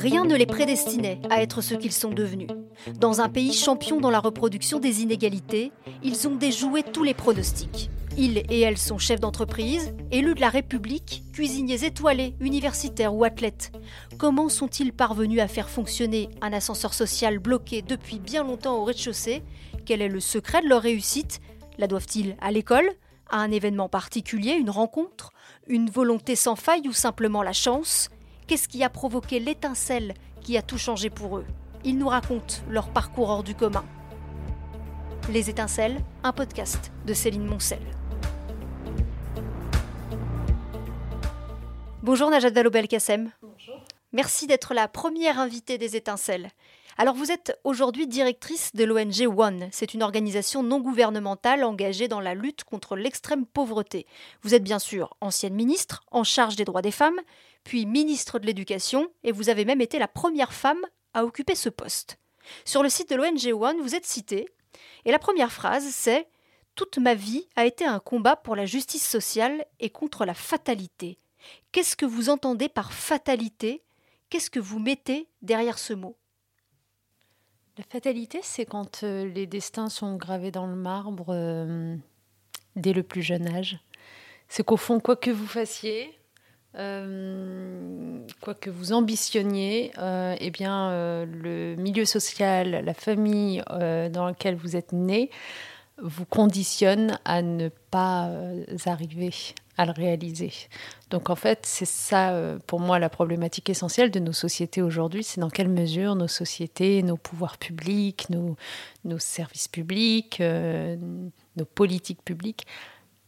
Rien ne les prédestinait à être ce qu'ils sont devenus. Dans un pays champion dans la reproduction des inégalités, ils ont déjoué tous les pronostics. Ils et elles sont chefs d'entreprise, élus de la République, cuisiniers étoilés, universitaires ou athlètes. Comment sont-ils parvenus à faire fonctionner un ascenseur social bloqué depuis bien longtemps au rez-de-chaussée? Quel est le secret de leur réussite? La doivent-ils à l'école À un événement particulier, une rencontre Une volonté sans faille ou simplement la chance? Qu'est-ce qui a provoqué l'étincelle qui a tout changé pour eux Ils nous racontent leur parcours hors du commun. Les étincelles, un podcast de Céline Moncel. Bonjour Najat Vallaud-Belkacem. Bonjour. Merci d'être la première invitée des étincelles. Alors vous êtes aujourd'hui directrice de l'ONG One. C'est une organisation non gouvernementale engagée dans la lutte contre l'extrême pauvreté. Vous êtes bien sûr ancienne ministre en charge des droits des femmes, puis ministre de l'Éducation, et vous avez même été la première femme à occuper ce poste. Sur le site de l'ONG One, vous êtes citée, et la première phrase c'est Toute ma vie a été un combat pour la justice sociale et contre la fatalité. Qu'est-ce que vous entendez par fatalité? Qu'est-ce que vous mettez derrière ce mot? La fatalité, c'est quand euh, les destins sont gravés dans le marbre euh, dès le plus jeune âge. C'est qu'au fond, quoi que vous fassiez, euh, quoi que vous ambitionniez, eh bien, le milieu social, la famille dans laquelle vous êtes né, vous conditionne à ne pas arriver à le réaliser. Donc en fait, c'est ça euh, pour moi la problématique essentielle de nos sociétés aujourd'hui, c'est dans quelle mesure nos sociétés, nos pouvoirs publics, nos, services publics, euh, nos politiques publiques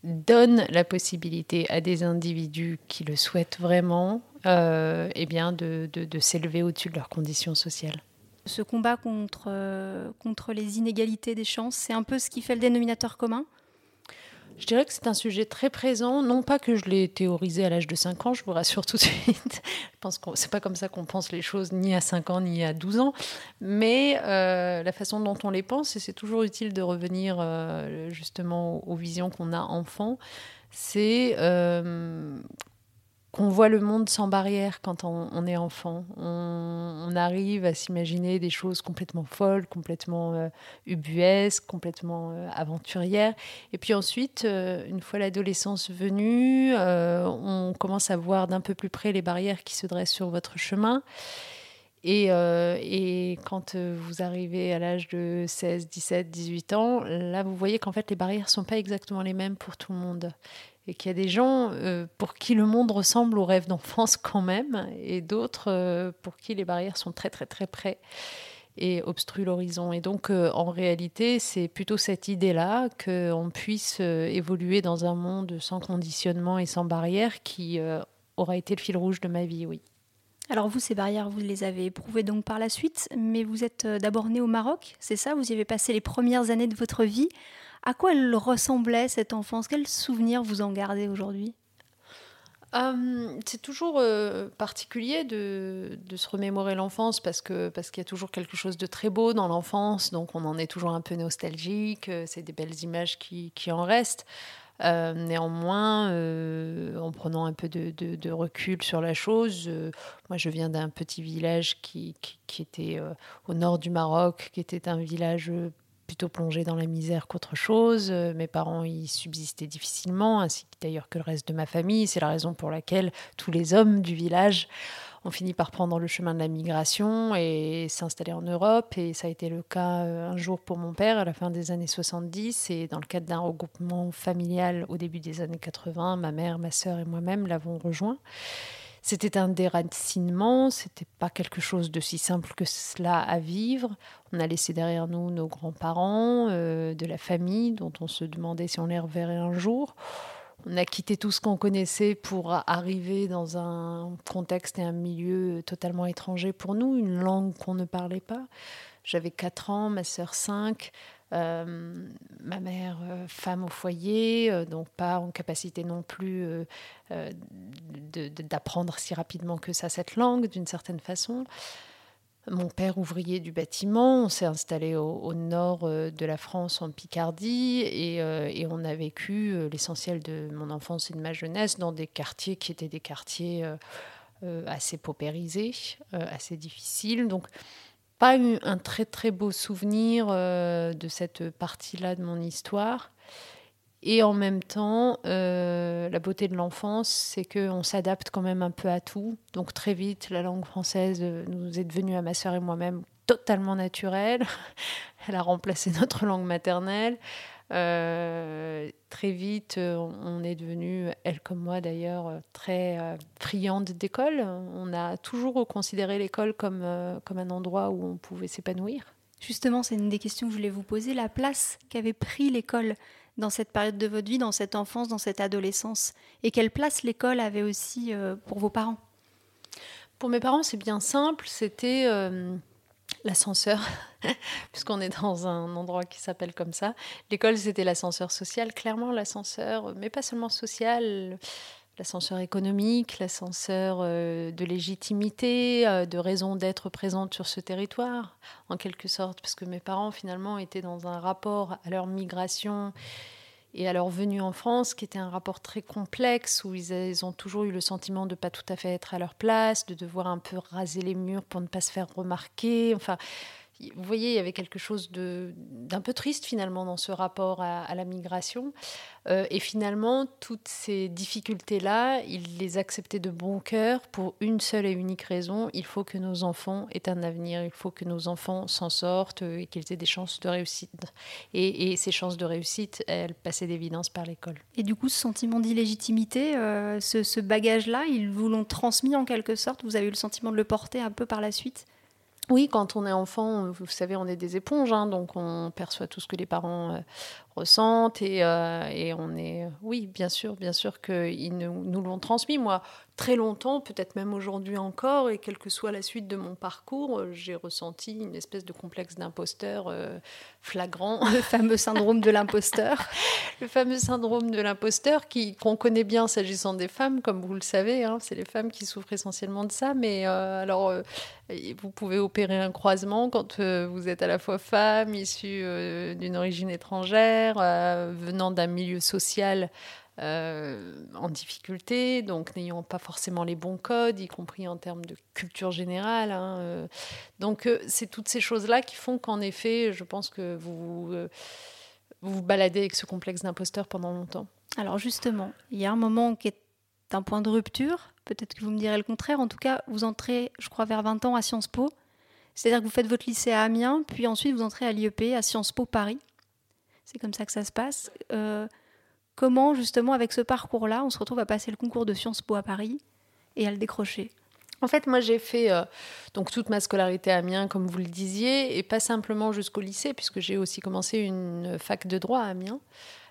donnent la possibilité à des individus qui le souhaitent vraiment euh, eh bien de, de, de s'élever au-dessus de leurs conditions sociales. Ce combat contre, euh, contre les inégalités des chances, c'est un peu ce qui fait le dénominateur commun? Je dirais que c'est un sujet très présent, non pas que je l'ai théorisé à l'âge de 5 ans, je vous rassure tout de suite. je pense que c'est pas comme ça qu'on pense les choses, ni à 5 ans, ni à 12 ans, mais euh, la façon dont on les pense, et c'est toujours utile de revenir euh, justement aux, visions qu'on a enfant, c'est euh, qu'on voit le monde sans barrière quand on, est enfant. On, arrive à s'imaginer des choses complètement folles, complètement euh, ubuesques, complètement euh, aventurières. Et puis ensuite, euh, une fois l'adolescence venue, on commence à voir d'un peu plus près les barrières qui se dressent sur votre chemin. Et, et, quand vous arrivez à l'âge de 16, 17, 18 ans, là, vous voyez qu'en fait, les barrières ne sont pas exactement les mêmes pour tout le monde et qu'il y a des gens euh, pour qui le monde ressemble au rêve d'enfance quand même, et d'autres euh, pour qui les barrières sont très très très près et obstruent l'horizon. Et donc, euh, en réalité, c'est plutôt cette idée-là qu'on puisse évoluer dans un monde sans conditionnement et sans barrières qui aura été le fil rouge de ma vie, oui. Alors vous, ces barrières, vous les avez éprouvées donc par la suite, mais vous êtes d'abord né au Maroc, c'est ça? Vous y avez passé les premières années de votre vie. À quoi elle ressemblait cette enfance? Quels souvenirs vous en gardez aujourd'hui? Euh, c'est toujours euh, particulier de, se remémorer l'enfance parce que parce qu'il y a toujours quelque chose de très beau dans l'enfance, donc on en est toujours un peu nostalgique. Euh, c'est des belles images qui, en restent. néanmoins, en prenant un peu de, recul sur la chose, moi je viens d'un petit village qui, qui était au nord du Maroc, qui était un village plutôt dans la misère qu'autre chose. Euh, mes parents y subsistaient difficilement, ainsi d'ailleurs que le reste de ma famille. C'est la raison pour laquelle tous les hommes du village ont fini par prendre le chemin de la migration et s'installer en Europe. Et ça a été le cas euh, un jour pour mon père à la fin des années 70. Et dans le cadre d'un regroupement familial au début des années 80, ma mère, ma sœur et moi-même l'avons rejoint. C'était un déracinement, c'était pas quelque chose de si simple que cela à vivre. On a laissé derrière nous nos grands-parents, euh, de la famille dont on se demandait si on les reverrait un jour. On a quitté tout ce qu'on connaissait pour arriver dans un contexte et un milieu totalement étranger pour nous, une langue qu'on ne parlait pas. J'avais 4 ans, ma sœur 5. Euh, ma mère, euh, femme au foyer, euh, donc pas en capacité non plus d'apprendre si rapidement que ça cette langue, d'une certaine façon. Mon père, ouvrier du bâtiment, on s'est installé au, nord de la France, en Picardie, et, on a vécu l'essentiel de mon enfance et de ma jeunesse dans des quartiers qui étaient des quartiers assez paupérisée, assez difficile. Donc, pas eu un très très beau souvenir de cette partie-là de mon histoire. Et en même temps, la beauté de l'enfance, c'est qu'on s'adapte quand même un peu à tout. Donc très vite, la langue française nous est devenue à ma sœur et moi-même totalement naturelle. Elle a remplacé notre langue maternelle. Euh, très vite, euh, on est devenu, elle comme moi d'ailleurs, très euh, friande d'école. On a toujours considéré l'école comme, comme un endroit où on pouvait s'épanouir. Justement, c'est une des questions que je voulais vous poser, la place qu'avait pris l'école dans cette période de votre vie, dans cette enfance, dans cette adolescence, et quelle place l'école avait aussi pour vos parents? Pour mes parents, c'est bien simple, c'était l'ascenseur, puisqu'on est dans un endroit qui s'appelle comme ça. L'école, c'était l'ascenseur social, clairement l'ascenseur, mais pas seulement social, l'ascenseur économique, l'ascenseur euh, de légitimité, euh, de raison d'être présente sur ce territoire, en quelque sorte, parce que mes parents, finalement, étaient dans un rapport à leur migration et à leur venue en France, qui était un rapport très complexe, où ils, ont toujours eu le sentiment de ne pas tout à fait être à leur place, de devoir un peu raser les murs pour ne pas se faire remarquer. Enfin, vous voyez, il y avait quelque chose d'un peu triste finalement dans ce rapport à, la migration. Euh, et finalement, toutes ces difficultés-là, il les acceptait de bon cœur pour une seule et unique raison. Il faut que nos enfants aient un avenir, il faut que nos enfants s'en sortent et qu'ils aient des chances de réussite. Et, ces chances de réussite, elles passaient d'évidence par l'école. Et du coup, ce sentiment d'illégitimité, euh, ce, ce bagage-là, ils vous l'ont transmis en quelque sorte? Vous avez eu le sentiment de le porter un peu par la suite? Oui, quand on est enfant, vous savez, on est des éponges, hein, donc on perçoit tout ce que les parents euh, ressentent et, euh, et, on est, oui, bien sûr, bien sûr qu'ils nous, nous l'ont transmis. Moi, très longtemps, peut-être même aujourd'hui encore, et quelle que soit la suite de mon parcours, euh, j'ai ressenti une espèce de complexe d'imposteur euh, flagrant. Le fameux syndrome de l'imposteur. le fameux syndrome de l'imposteur qu'on connaît bien s'agissant des femmes, comme vous le savez. Hein, c'est les femmes qui souffrent essentiellement de ça. Mais euh, alors, vous pouvez opérer un croisement quand vous êtes à la fois femme, issue d'une origine étrangère, venant d'un milieu social euh, en difficulté, donc n'ayant pas forcément les bons codes, y compris en termes de culture générale. Hein, euh. Donc euh, c'est toutes ces choses-là qui font qu'en effet, je pense que vous, vous vous baladez avec ce complexe d'imposteur pendant longtemps. Alors justement, il y a un moment qui est un point de rupture, peut-être que vous me direz le contraire, en tout cas, vous entrez, je crois, vers 20 ans à Sciences Po. C'est-à-dire que vous faites votre lycée à Amiens, puis ensuite vous entrez à l'IEP, à Sciences Po Paris. C'est comme ça que ça se passe. Comment, justement, avec ce parcours-là, on se retrouve à passer le concours de Sciences Po à Paris et à le décrocher? En fait, moi, j'ai fait euh, donc toute ma scolarité à Amiens, comme vous le disiez, et pas simplement jusqu'au lycée, puisque j'ai aussi commencé une fac de droit à Amiens.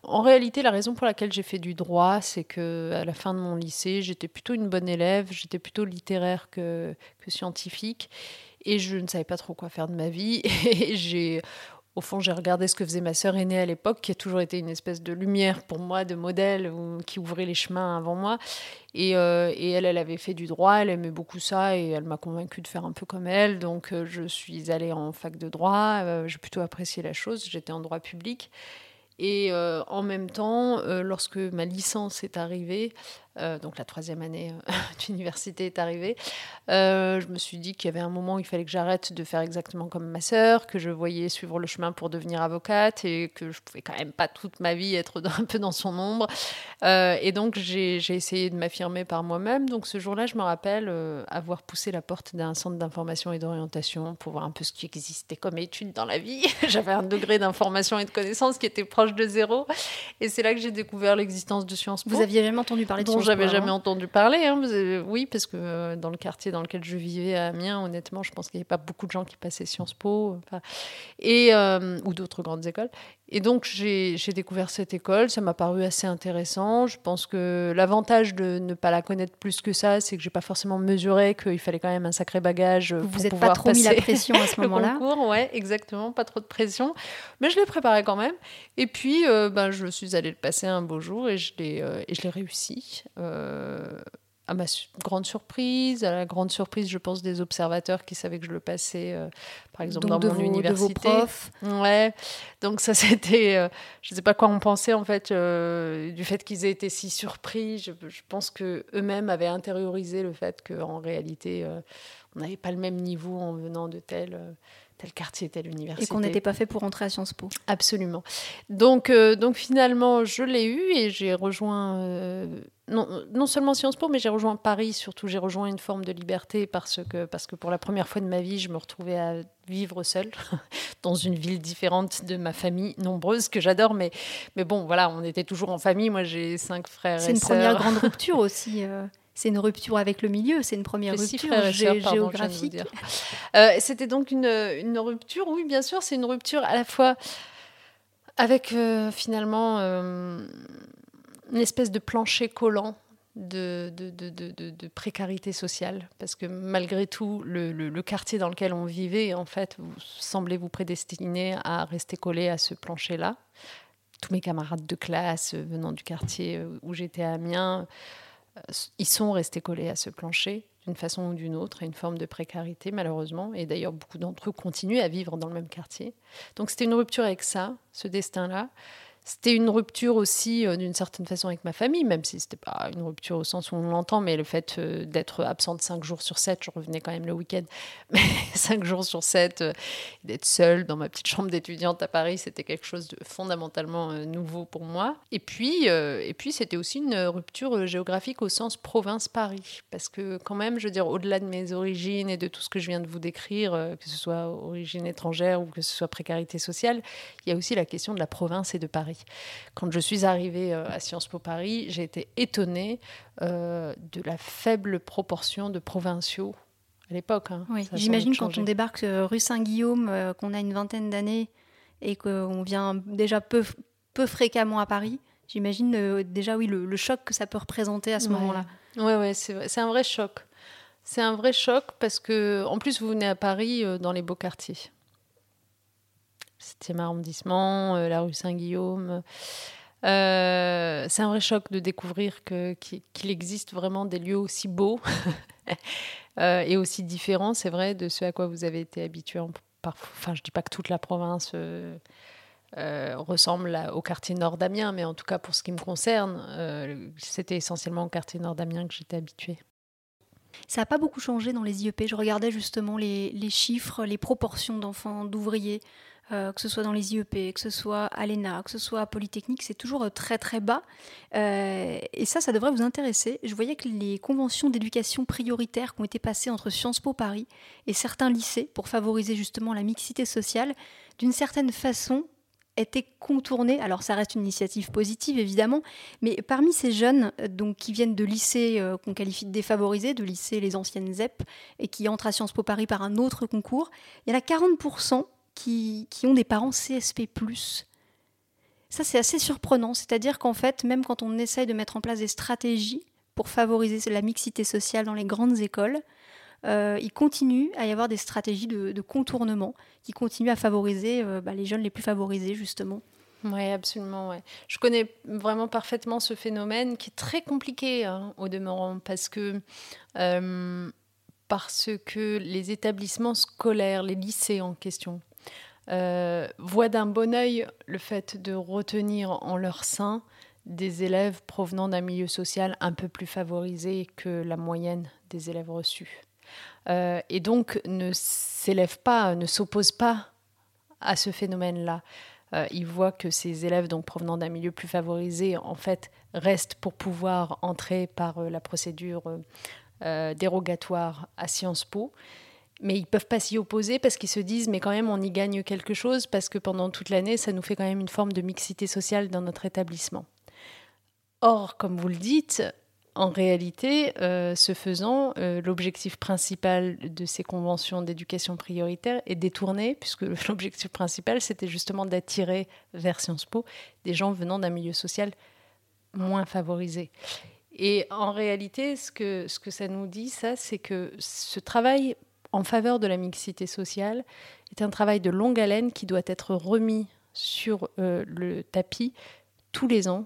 En réalité, la raison pour laquelle j'ai fait du droit, c'est que à la fin de mon lycée, j'étais plutôt une bonne élève, j'étais plutôt littéraire que, que scientifique, et je ne savais pas trop quoi faire de ma vie. Et j'ai au fond, j'ai regardé ce que faisait ma sœur aînée à l'époque, qui a toujours été une espèce de lumière pour moi, de modèle, qui ouvrait les chemins avant moi. Et, euh, et, elle, elle avait fait du droit, elle aimait beaucoup ça, et elle m'a convaincue de faire un peu comme elle. Donc, euh, je suis allée en fac de droit. Euh, j'ai plutôt apprécié la chose. J'étais en droit public. Et en même temps, lorsque ma licence est arrivée, euh, donc la troisième année euh, d'université est arrivée, euh, je me suis dit qu'il y avait un moment où il fallait que j'arrête de faire exactement comme ma sœur, que je voyais suivre le chemin pour devenir avocate et que je pouvais quand même pas toute ma vie être un peu dans son ombre. et donc j'ai essayé de m'affirmer par moi-même. Donc ce jour-là, je me rappelle avoir poussé la porte d'un centre d'information et d'orientation pour voir un peu ce qui existait comme études dans la vie. J'avais un degré d'information et de connaissance qui était proche de zéro. Et c'est là que j'ai découvert l'existence de Sciences Po. Vous aviez jamais entendu parler de Sciences j'avais jamais entendu parler. Hein. Oui, parce que euh, dans le quartier dans lequel je vivais à Amiens, honnêtement, je pense qu'il n'y avait pas beaucoup de gens qui passaient Sciences Po et, euh, ou d'autres grandes écoles. Et donc, j'ai découvert cette école. Ça m'a paru assez intéressant. Je pense que l'avantage de ne pas la connaître plus que ça, c'est que j'ai pas forcément mesuré qu'il fallait quand même un sacré bagage. Vous vous êtes pas trop mis la pression à ce moment-là Ouais, exactement. Pas trop de pression. Mais je l'ai préparé quand même. Et puis, euh, ben, je suis allée le passer un beau jour et je l'ai réussi. Euh, à ma grande surprise, à la grande surprise, je pense, des observateurs qui savaient que je le passais, euh, par exemple, dans mon université. De vos profs. Ouais. Donc ça, c'était, euh, je ne sais pas quoi on pensait en fait euh, du fait qu'ils aient été si surpris. Je, pense que eux-mêmes avaient intériorisé le fait qu'en réalité, on n'avait pas le même niveau en venant de tel tel quartier, telle université. Et qu'on n'était pas fait pour entrer à Sciences Po. Absolument. Donc, donc finalement, je l'ai eu et j'ai rejoint non, seulement Sciences Po, mais j'ai rejoint Paris, surtout j'ai rejoint une forme de liberté parce que, parce que pour la première fois de ma vie, je me retrouvais à vivre seule dans une ville différente de ma famille nombreuse que j'adore. Mais, mais bon, voilà, on était toujours en famille. Moi, j'ai cinq frères C'est une première grande rupture aussi. Euh, c'est une rupture avec le milieu, c'est une première rupture géographique. Euh, c'était donc une, une, rupture, oui, bien sûr, c'est une rupture à la fois avec euh, finalement une espèce de plancher collant de, de, de, de, précarité sociale, parce que malgré tout, le, le, quartier dans lequel on vivait, en fait, vous semblez vous prédestiner à rester collé à ce plancher-là. Tous mes camarades de classe euh, venant du quartier euh, où j'étais à Amiens, euh, ils sont restés collés à ce plancher d'une façon ou d'une autre, à une forme de précarité malheureusement. Et d'ailleurs, beaucoup d'entre eux continuent à vivre dans le même quartier. Donc c'était une rupture avec ça, ce destin-là. C'était une rupture aussi, euh, d'une certaine façon, avec ma famille, même si c'était pas une rupture au sens où on l'entend, mais le fait euh, d'être absente cinq jours sur sept, je revenais quand même le week-end, mais cinq jours sur sept, euh, d'être seule dans ma petite chambre d'étudiante à Paris, c'était quelque chose de fondamentalement nouveau pour moi. Et puis, et puis c'était aussi une rupture géographique au sens province-Paris, parce que quand même, je veux dire, au-delà de mes origines et de tout ce que je viens de vous décrire, que ce soit origine étrangère ou que ce soit précarité sociale, il y a aussi la question de la province et de Paris. Quand je suis arrivée euh, à Sciences Po Paris, j'ai été étonnée euh, de la faible proportion de provinciaux à l'époque. Hein. Oui, j'imagine quand on débarque euh, rue Saint-Guillaume, qu'on a une vingtaine d'années et qu'on vient déjà peu, peu fréquemment à Paris, j'imagine déjà oui le, choc que ça peut représenter à ce moment-là. Oui, ouais, c'est un vrai choc. C'est un vrai choc parce que, en plus, vous venez à Paris dans les beaux quartiers. 7e arrondissement, euh, la rue Saint-Guillaume. Euh, c'est un vrai choc de découvrir qu'il existe vraiment des lieux aussi beaux euh, et aussi différents, c'est vrai, de ce à quoi vous avez été habitué. enfin, je ne dis pas que toute la province ressemble au quartier nord d'Amiens, mais en tout cas, pour ce qui me concerne, c'était essentiellement au quartier nord d'Amiens que j'étais habituée. Ça n'a pas beaucoup changé dans les IEP. Je regardais justement les chiffres, les proportions d'enfants, d'ouvriers euh, que ce soit dans les IEP, que ce soit à l'ENA, que ce soit à Polytechnique, c'est toujours euh, très très bas. Euh, et ça, ça devrait vous intéresser. Je voyais que les conventions d'éducation prioritaires qui ont été passées entre Sciences Po Paris et certains lycées pour favoriser justement la mixité sociale, d'une certaine façon, étaient contournées. Alors ça reste une initiative positive évidemment, mais parmi ces jeunes donc qui viennent de lycées qu'on qualifie de défavorisés, de lycées les anciennes ZEP, et qui entrent à Sciences Po Paris par un autre concours, il y en a 40% qui, ont des parents CSP. Ça, c'est assez surprenant. C'est-à-dire qu'en fait, même quand on essaye de mettre en place des stratégies pour favoriser la mixité sociale dans les grandes écoles, euh, il continue à y avoir des stratégies de, contournement qui continuent à favoriser euh, bah, les jeunes les plus favorisés, justement. Oui, absolument. Je connais vraiment parfaitement ce phénomène qui est très compliqué hein, au demeurant parce que, euh, parce que les établissements scolaires, les lycées en question, euh, voient d'un bon oeil le fait de retenir en leur sein des élèves provenant d'un milieu social un peu plus favorisé que la moyenne des élèves reçus. Euh, et donc ne s'élèvent pas, ne s'opposent pas à ce phénomène-là. Euh, ils voient que ces élèves donc provenant d'un milieu plus favorisé en fait restent pour pouvoir entrer par la procédure dérogatoire à Sciences Po mais ils peuvent pas s'y opposer parce qu'ils se disent mais quand même on y gagne quelque chose parce que pendant toute l'année ça nous fait quand même une forme de mixité sociale dans notre établissement. Or, comme vous le dites, en réalité, euh, ce faisant, euh, l'objectif principal de ces conventions d'éducation prioritaire est détourné, puisque l'objectif principal, c'était justement d'attirer vers Sciences Po des gens venant d'un milieu social moins favorisé. Et en réalité, ce que, ce que ça nous dit, ça, c'est que ce travail en faveur de la mixité sociale est un travail de longue haleine qui doit être remis sur euh, le tapis tous les ans.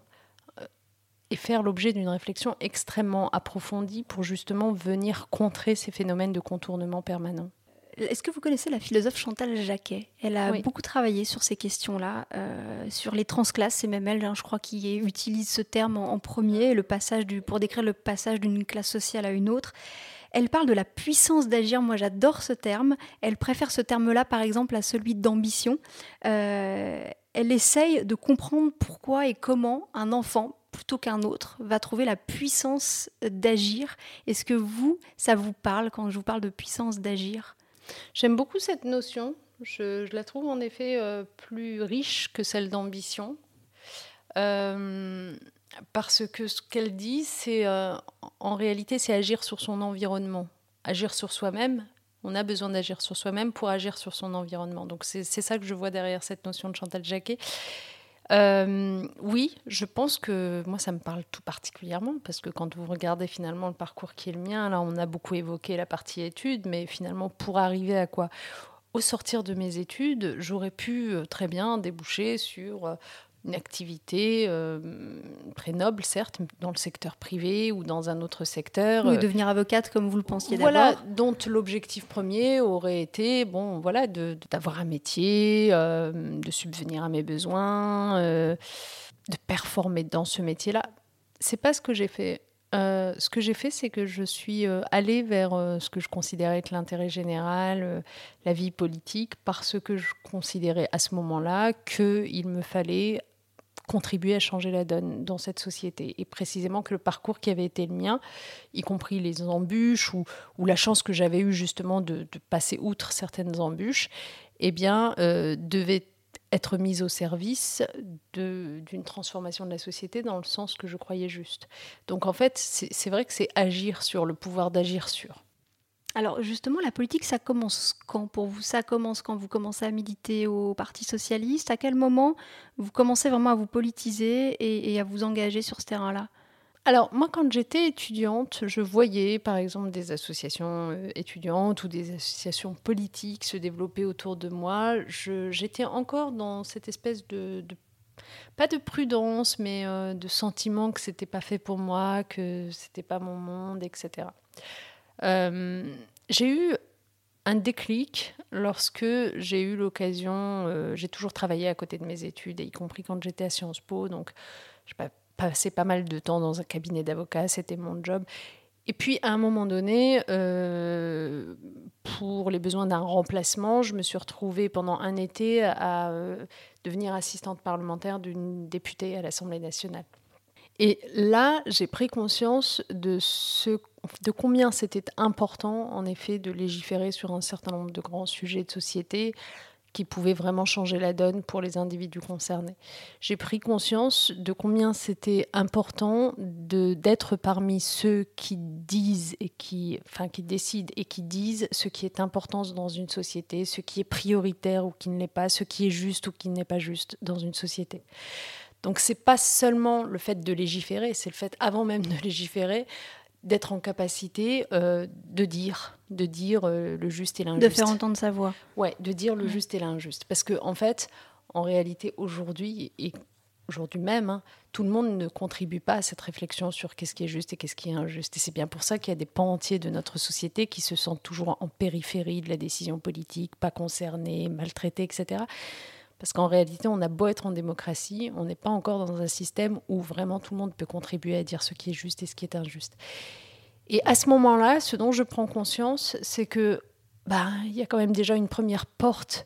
et faire l'objet d'une réflexion extrêmement approfondie pour justement venir contrer ces phénomènes de contournement permanent. Est-ce que vous connaissez la philosophe Chantal Jacquet? Elle a beaucoup travaillé sur ces questions-là, euh, sur les transclasses. C'est même elle, hein, je crois, qui utilise ce terme en, premier, le passage du, pour décrire le passage d'une classe sociale à une autre. Elle parle de la puissance d'agir. Moi, j'adore ce terme. Elle préfère ce terme-là, par exemple, à celui d'ambition. Euh, elle essaye de comprendre pourquoi et comment un enfant plutôt qu'un autre va trouver la puissance d'agir. Est-ce que vous, ça vous parle quand je vous parle de puissance d'agir? J'aime beaucoup cette notion. Je, la trouve en effet euh, plus riche que celle d'ambition. Euh, parce que ce qu'elle dit, c'est euh, en réalité, c'est agir sur son environnement, agir sur soi-même. On a besoin d'agir sur soi-même pour agir sur son environnement. Donc c'est ça que je vois derrière cette notion de Chantal Jacquet. Euh, oui, je pense que moi, ça me parle tout particulièrement parce que quand vous regardez finalement le parcours qui est le mien, là, on a beaucoup évoqué la partie études, mais finalement, pour arriver à quoi? Au sortir de mes études, j'aurais pu euh, très bien déboucher sur une activité euh, très noble, certes, dans le secteur privé ou dans un autre secteur. Oui, devenir avocate comme vous le pensiez voilà, dont l'objectif premier aurait été, bon, voilà, d'avoir un métier, euh, de subvenir à mes besoins, euh, de performer dans ce métier-là. C'est pas ce que j'ai fait. ce que j'ai fait, c'est que je suis allée vers ce que je considérais être l'intérêt général, la vie politique, parce que je considérais à ce moment-là qu'il me fallait contribuer à changer la donne dans cette société. Et précisément que le parcours qui avait été le mien, y compris les embûches ou, la chance que j'avais eue justement de, passer outre certaines embûches, eh bien, euh, devait être mise au service d'une transformation de la société dans le sens que je croyais juste. Donc en fait, c'est vrai que c'est agir sur, le pouvoir d'agir sur. Alors justement, la politique, ça commence quand pour vous? Ça commence quand vous commencez à militer au Parti socialiste? À quel moment vous commencez vraiment à vous politiser et, à vous engager sur ce terrain-là? Alors moi, quand j'étais étudiante, je voyais par exemple des associations euh, étudiantes ou des associations politiques se développer autour de moi. J'étais encore dans cette espèce de, pas de prudence, mais euh, de sentiment que c'était pas fait pour moi, que c'était pas mon monde, etc. j'ai eu un déclic lorsque j'ai eu l'occasion, euh, j'ai toujours travaillé à côté de mes études, y compris quand j'étais à Sciences Po, donc je passais pas mal de temps dans un cabinet d'avocat, c'était mon job. Et puis à un moment donné, euh, pour les besoins d'un remplacement, je me suis retrouvée pendant un été à devenir assistante parlementaire d'une députée à l'Assemblée nationale. Et là, j'ai pris conscience de, ce, de combien c'était important, en effet, de légiférer sur un certain nombre de grands sujets de société qui pouvaient vraiment changer la donne pour les individus concernés. J'ai pris conscience de combien c'était important d'être parmi ceux qui disent et qui, enfin, qui décident et qui disent ce qui est important dans une société, ce qui est prioritaire ou qui ne l'est pas, ce qui est juste ou qui n'est pas juste dans une société. Donc c'est pas seulement le fait de légiférer, c'est le fait avant même de légiférer d'être en capacité euh, de dire, de dire euh, le juste et l'injuste. De faire entendre sa voix. Ouais, de dire le juste et l'injuste. Parce que en fait, en réalité, aujourd'hui et aujourd'hui même, hein, tout le monde ne contribue pas à cette réflexion sur qu'est-ce qui est juste et qu'est-ce qui est injuste. Et c'est bien pour ça qu'il y a des pans entiers de notre société qui se sentent toujours en périphérie de la décision politique, pas concernés, maltraités, etc. Parce qu'en réalité, on a beau être en démocratie, on n'est pas encore dans un système où vraiment tout le monde peut contribuer à dire ce qui est juste et ce qui est injuste. Et à ce moment-là, ce dont je prends conscience, c'est que bah, il y a quand même déjà une première porte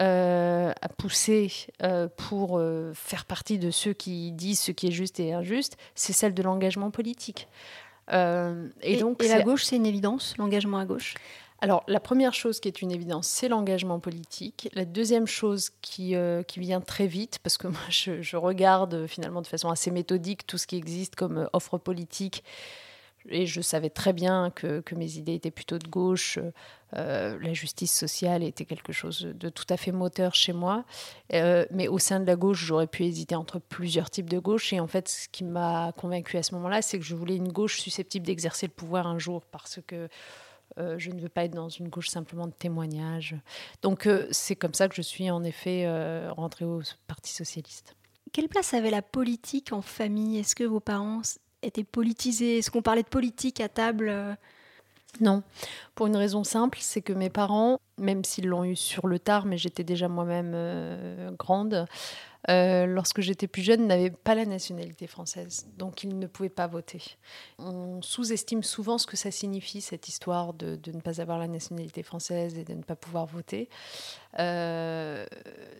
euh, à pousser euh, pour euh, faire partie de ceux qui disent ce qui est juste et injuste, c'est celle de l'engagement politique. et, donc, et la gauche, c'est une évidence, l'engagement à gauche? Alors, la première chose qui est une évidence, c'est l'engagement politique. La deuxième chose qui, euh, qui vient très vite, parce que moi, je, regarde euh, finalement de façon assez méthodique tout ce qui existe comme euh, offre politique, et je savais très bien que, que mes idées étaient plutôt de gauche. la justice sociale était quelque chose de tout à fait moteur chez moi. mais au sein de la gauche, j'aurais pu hésiter entre plusieurs types de gauche. Et en fait, ce qui m'a convaincu à ce moment-là, c'est que je voulais une gauche susceptible d'exercer le pouvoir un jour, parce que euh, je ne veux pas être dans une gauche simplement de témoignage. Donc euh, c'est comme ça que je suis en effet euh, rentrée au Parti socialiste. Quelle place avait la politique en famille? Est-ce que vos parents étaient politisés? Est-ce qu'on parlait de politique à table non, pour une raison simple, c'est que mes parents, même s'ils l'ont eu sur le tard, mais j'étais déjà moi-même grande, euh, lorsque j'étais plus jeune, n'avaient pas la nationalité française, donc ils ne pouvaient pas voter. On sous-estime souvent ce que ça signifie, cette histoire de, de, ne pas avoir la nationalité française et de ne pas pouvoir voter. Euh,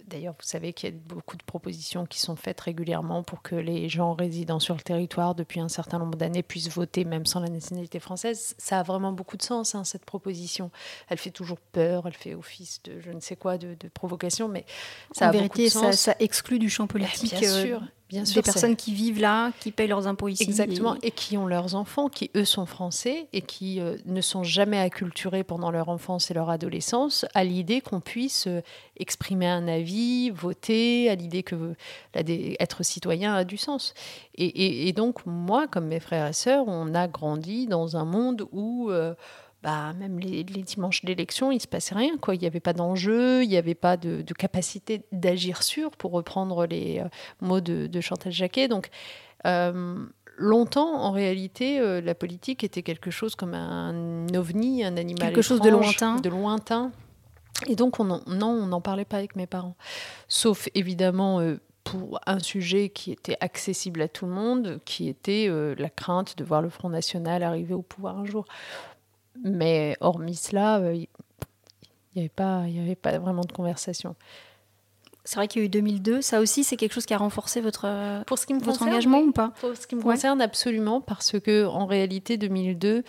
d'ailleurs, vous savez qu'il y a beaucoup de propositions qui sont faites régulièrement pour que les gens résidant sur le territoire depuis un certain nombre d'années puissent voter même sans la nationalité française. Ça a vraiment beaucoup de sens, hein, cette proposition. Elle fait toujours peur, elle fait office de je ne sais quoi, de, provocation, mais ça en a vérité, beaucoup de sens. Ça, ça exclut du champ politique. Bien sûr. Euh, Bien sûr, des personnes qui vivent là, qui payent leurs impôts ici. Exactement, et... qui ont leurs enfants, qui eux sont français et qui euh, ne sont jamais acculturés pendant leur enfance et leur adolescence à l'idée qu'on puisse euh, exprimer un avis, voter, à l'idée que être citoyen a du sens. Et, et, donc, moi, comme mes frères et sœurs, on a grandi dans un monde où bah, même les, dimanches d'élection, il ne se passait rien. Quoi. Il n'y avait pas d'enjeu, il n'y avait pas de, capacité d'agir sur, pour reprendre les euh, mots de, Chantal Jacquet. Donc, euh, longtemps, en réalité, euh, la politique était quelque chose comme un ovni, un animal Quelque chose de lointain. De lointain. Et donc, on non, on n'en parlait pas avec mes parents. Sauf, évidemment, pour un sujet qui était accessible à tout le monde, qui était la crainte de voir le Front National arriver au pouvoir un jour. Mais hormis cela, il euh, n'y avait, pas, avait pas vraiment de conversation. C'est vrai qu'il y a eu 2002. Ça aussi, c'est quelque chose qui a renforcé votre, pour ce qui me votre concerne, engagement ou pas Pour ce qui me concerne, absolument, parce que en réalité, 2002,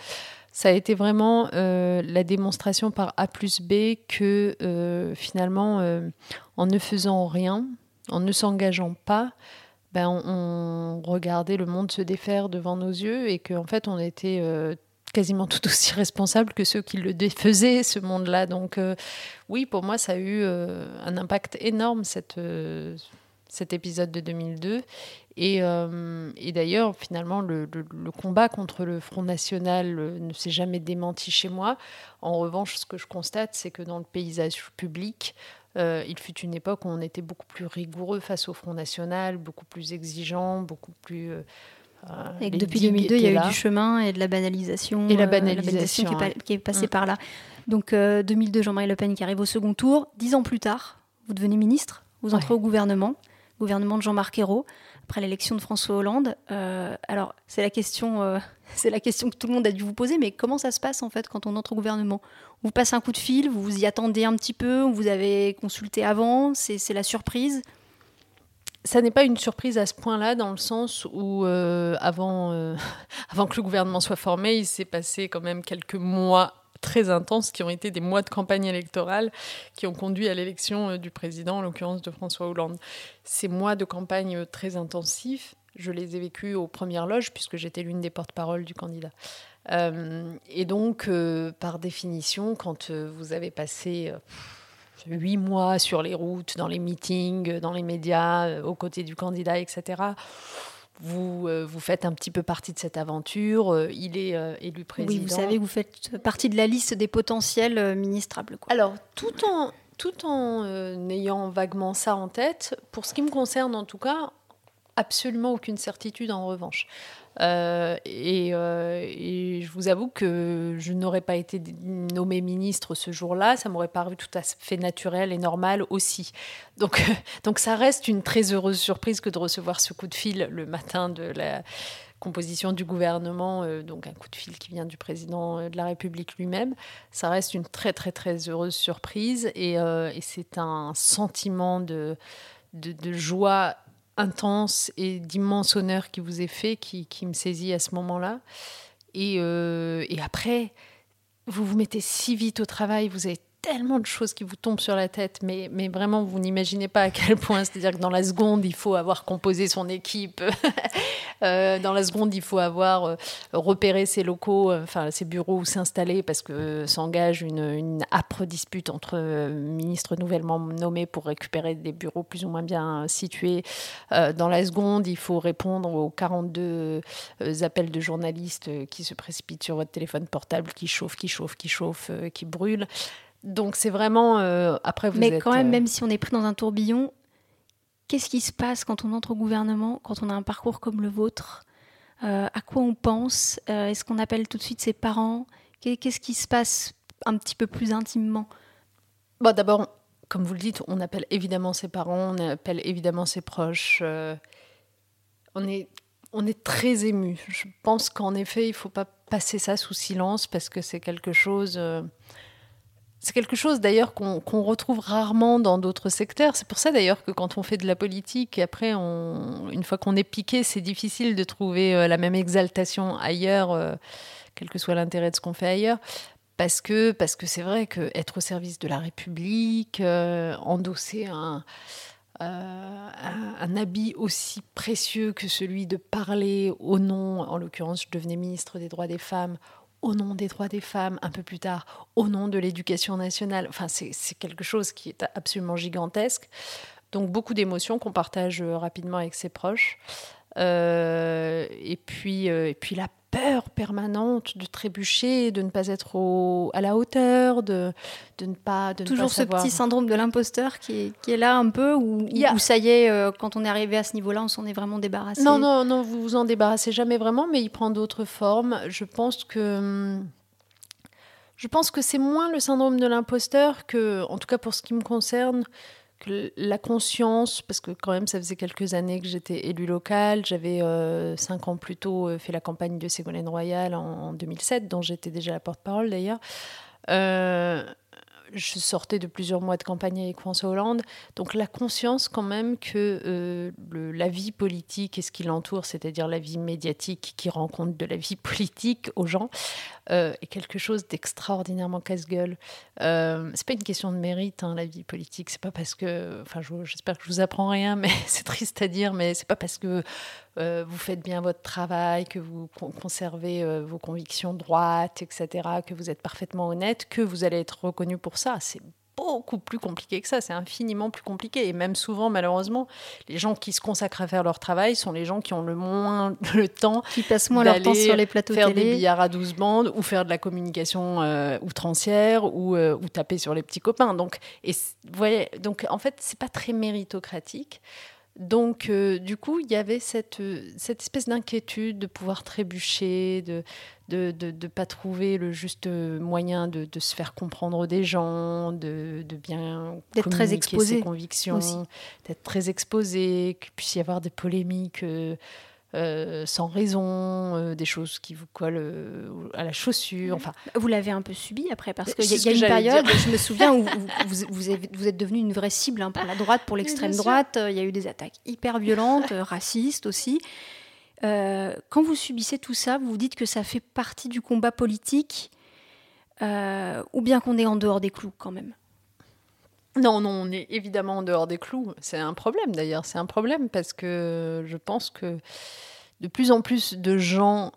ça a été vraiment euh, la démonstration par A plus B que euh, finalement, en ne faisant rien, en ne s'engageant pas, ben, on, regardait le monde se défaire devant nos yeux et qu'en en fait, on était quasiment tout aussi responsable que ceux qui le défaisaient, ce monde-là. Donc euh, oui, pour moi, ça a eu euh, un impact énorme, cette, euh, cet épisode de 2002. Et, d'ailleurs, finalement, le, le, combat contre le Front National ne s'est jamais démenti chez moi. En revanche, ce que je constate, c'est que dans le paysage public, il fut une époque où on était beaucoup plus rigoureux face au Front National, beaucoup plus exigeant, beaucoup plus et que depuis 2002, il y a eu du chemin et de la banalisation. Et la banalisation, qui, est, passée mm. par là. Donc 2002, euh, Jean-Marie Le Pen qui arrive au second tour. Dix ans plus tard, vous devenez ministre, vous entrez au gouvernement, gouvernement de Jean-Marc Ayrault, après l'élection de François Hollande. Euh, alors, c'est la, question, euh, c'est la question que tout le monde a dû vous poser, mais comment ça se passe en fait quand on entre au gouvernement? On vous passe un coup de fil, vous vous y attendez un petit peu, vous avez consulté avant, c'est la surprise? Ça n'est pas une surprise à ce point-là, dans le sens où euh, avant, euh, avant que le gouvernement soit formé, il s'est passé quand même quelques mois très intenses qui ont été des mois de campagne électorale qui ont conduit à l'élection euh, du président, en l'occurrence de François Hollande. Ces mois de campagne très intensifs, je les ai vécus aux premières loges puisque j'étais l'une des porte-paroles du candidat. et donc, par définition, quand vous avez passé huit mois sur les routes, dans les meetings, dans les médias, euh, aux côtés du candidat, etc. Vous, euh, vous faites un petit peu partie de cette aventure. Euh, il est élu président. Oui, vous savez, vous faites partie de la liste des potentiels ministrables. Alors, tout en, tout en ayant vaguement ça en tête, pour ce qui me concerne en tout cas, absolument aucune certitude en revanche. Euh, euh, et, je vous avoue que je n'aurais pas été nommé ministre ce jour-là, ça m'aurait paru tout à fait naturel et normal aussi. Donc, donc ça reste une très heureuse surprise que de recevoir ce coup de fil le matin de la composition du gouvernement, euh, donc un coup de fil qui vient du président de la République lui-même. Ça reste une très très très heureuse surprise et, et c'est un sentiment de, de, de joie intense et d'immense honneur qui vous est fait, qui, qui me saisit à ce moment-là. Et, euh, et, après, vous vous mettez si vite au travail, vous avez tellement de choses qui vous tombent sur la tête, mais, mais vraiment, vous n'imaginez pas à quel point. C'est-à-dire que dans la seconde, il faut avoir composé son équipe. Euh, dans la seconde, il faut avoir euh, repéré ses locaux, euh, enfin ses bureaux où s'installer, parce que s'engage une, une, âpre dispute entre ministres nouvellement nommés pour récupérer des bureaux plus ou moins bien situés. dans la seconde, il faut répondre aux 42 appels de journalistes qui se précipitent sur votre téléphone portable, qui chauffe, qui chauffe, qui chauffe, qui brûle. Donc c'est vraiment euh, après vous Mais quand même, euh, même si on est pris dans un tourbillon, qu'est-ce qui se passe quand on entre au gouvernement, quand on a un parcours comme le vôtre? À quoi on pense? Est-ce qu'on appelle tout de suite ses parents? Qu'est-ce qui se passe un petit peu plus intimement? Bon, D'abord, comme vous le dites, on appelle évidemment ses parents, on appelle évidemment ses proches. on est on est très ému. Je pense qu'en effet, il ne faut pas passer ça sous silence parce que c'est quelque chose. Euh, c'est quelque chose d'ailleurs qu'on retrouve rarement dans d'autres secteurs. C'est pour ça d'ailleurs que quand on fait de la politique, après, une fois qu'on est piqué, c'est difficile de trouver euh, la même exaltation ailleurs, euh, quel que soit l'intérêt de ce qu'on fait ailleurs. Parce que parce que c'est vrai qu'être au service de la République, endosser un, euh, un, habit aussi précieux que celui de parler au nom, en l'occurrence je devenais ministre des droits des femmes, au nom des droits des femmes, un peu plus tard, au nom de l'éducation nationale. C'est quelque chose qui est absolument gigantesque. Donc beaucoup d'émotions qu'on partage euh, rapidement avec ses proches. Euh, et, puis, et puis la peur permanente de trébucher, de ne pas être à la hauteur, de, de ne pas. De Toujours ce petit syndrome de l'imposteur qui est, qui est, là un peu, ou ça y est, euh, quand on est arrivé à ce niveau-là, on s'en est vraiment débarrassé Non, non, non, vous vous en débarrassez jamais vraiment, mais il prend d'autres formes. Je pense que. Je pense que c'est moins le syndrome de l'imposteur que, en tout cas pour ce qui me concerne, la conscience, parce que quand même ça faisait quelques années que j'étais élue locale, j'avais euh, cinq ans plus tôt euh, fait la campagne de Ségolène Royal en, 2007, dont j'étais déjà la porte-parole d'ailleurs. Euh, je sortais de plusieurs mois de campagne avec François Hollande. Donc la conscience quand même que la vie politique et ce qui l'entoure, c'est-à-dire la vie médiatique qui rend compte de la vie politique aux gens, euh, est quelque chose d'extraordinairement casse-gueule. Euh, c'est pas une question de mérite, hein, la vie politique. C'est pas parce que, enfin, j'espère que je vous apprends rien, mais c'est triste à dire, mais c'est pas parce que euh, vous faites bien votre travail, que vous conservez euh, vos convictions droites, etc., que vous êtes parfaitement honnête, que vous allez être reconnu pour ça. Beaucoup plus compliqué que ça, c'est infiniment plus compliqué. Et même souvent, malheureusement, les gens qui se consacrent à faire leur travail sont les gens qui ont le moins le temps. Qui passent moins leur temps sur les plateaux faire télé. des billards à 12 bandes ou faire de la communication euh, outrancière ou, ou, taper sur les petits copains. Donc, et, voyez, donc en fait, c'est pas très méritocratique. Donc, euh, du coup, il y avait cette, cette espèce d'inquiétude de pouvoir trébucher, de ne de, de, pas trouver le juste moyen de, de, se faire comprendre des gens, de, bien d'être très exposé ses convictions, d'être très exposé, qu'il puisse y avoir des polémiques. Euh, euh, sans raison, euh, des choses qui vous collent euh, à la chaussure. Enfin, vous l'avez un peu subi après parce qu'il y, a, une période, je me souviens où vous, vous, êtes devenu une vraie cible hein, pour la droite, pour l'extrême droite. Il y a eu des attaques hyper violentes, racistes aussi. quand vous subissez tout ça, vous vous dites que ça fait partie du combat politique, ou bien qu'on est en dehors des clous quand même? Non, non, on est évidemment en dehors des clous. C'est un problème d'ailleurs, c'est un problème parce que je pense que de plus en plus de gens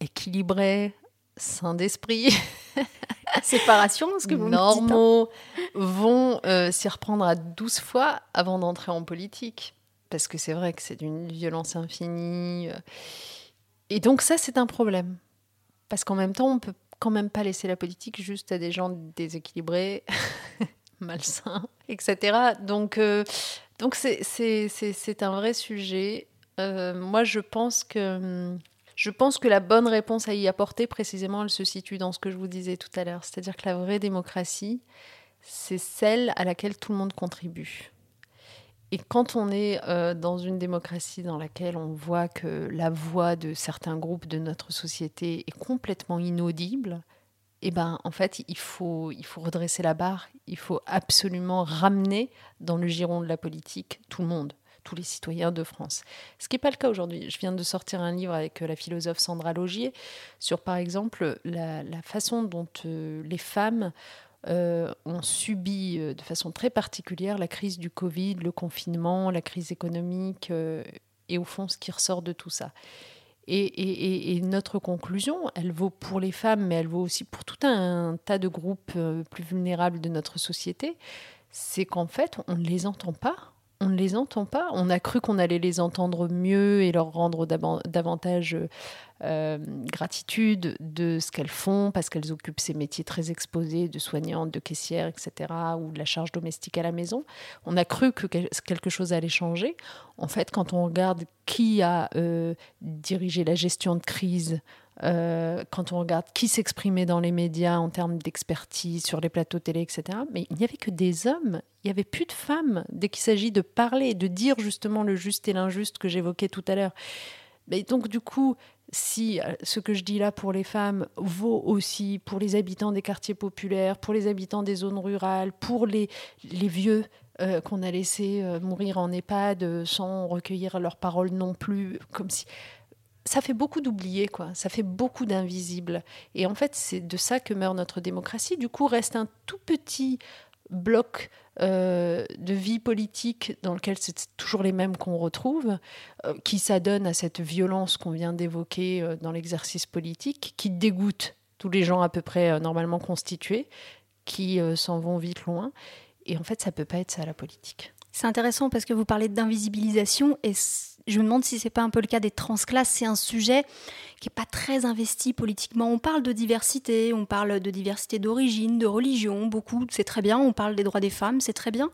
équilibrés, sains d'esprit, séparation, ce que vous normaux, me dites, hein. vont euh, s'y reprendre à 12 fois avant d'entrer en politique. Parce que c'est vrai que c'est d'une violence infinie. Euh. Et donc ça, c'est un problème. Parce qu'en même temps, on peut quand même pas laisser la politique juste à des gens déséquilibrés malsain, etc. Donc, euh, donc c'est un vrai sujet. Euh, moi, je pense que je pense que la bonne réponse à y apporter, précisément, elle se situe dans ce que je vous disais tout à l'heure. C'est-à-dire que la vraie démocratie, c'est celle à laquelle tout le monde contribue. Et quand on est euh, dans une démocratie dans laquelle on voit que la voix de certains groupes de notre société est complètement inaudible, eh ben, en fait, il faut, il faut redresser la barre, il faut absolument ramener dans le giron de la politique tout le monde, tous les citoyens de France. Ce qui n'est pas le cas aujourd'hui. Je viens de sortir un livre avec euh, la philosophe Sandra Logier sur, par exemple, la, façon dont euh, les femmes euh, ont subi de façon très particulière la crise du Covid, le confinement, la crise économique et au fond ce qui ressort de tout ça. Et, notre conclusion, elle vaut pour les femmes, mais elle vaut aussi pour tout un tas de groupes euh, plus vulnérables de notre société, c'est qu'en fait, on ne les entend pas on ne les entend pas. On a cru qu'on allait les entendre mieux et leur rendre davantage euh, gratitude de ce qu'elles font parce qu'elles occupent ces métiers très exposés de soignantes, de caissières, etc., ou de la charge domestique à la maison. On a cru que quelque chose allait changer. En fait, quand on regarde qui a euh, dirigé la gestion de crise, euh, quand on regarde qui s'exprimait dans les médias en termes d'expertise, sur les plateaux télé, etc. Mais il n'y avait que des hommes, il n'y avait plus de femmes dès qu'il s'agit de parler, de dire justement le juste et l'injuste que j'évoquais tout à l'heure. Mais donc du coup, si euh, ce que je dis là pour les femmes vaut aussi pour les habitants des quartiers populaires, pour les habitants des zones rurales, pour les, les vieux euh, qu'on a laissés mourir en EHPAD sans recueillir leurs paroles non plus, comme si ça fait beaucoup d'oubliés, quoi. Ça fait beaucoup d'invisibles. Et en fait, c'est de ça que meurt notre démocratie. Du coup, reste un tout petit bloc euh, de vie politique dans lequel c'est toujours les mêmes qu'on retrouve, euh, qui s'adonnent à cette violence qu'on vient d'évoquer euh, dans l'exercice politique, qui dégoûte tous les gens à peu près normalement constitués, qui s'en vont vite loin. Et en fait, ça peut pas être ça la politique. C'est intéressant parce que vous parlez d'invisibilisation et je me demande si c'est pas un peu le cas des transclasses. C'est un sujet qui est pas très investi politiquement. On parle de diversité, on parle de diversité d'origine, de religion, beaucoup, c'est très bien. On parle des droits des femmes, c'est très bien.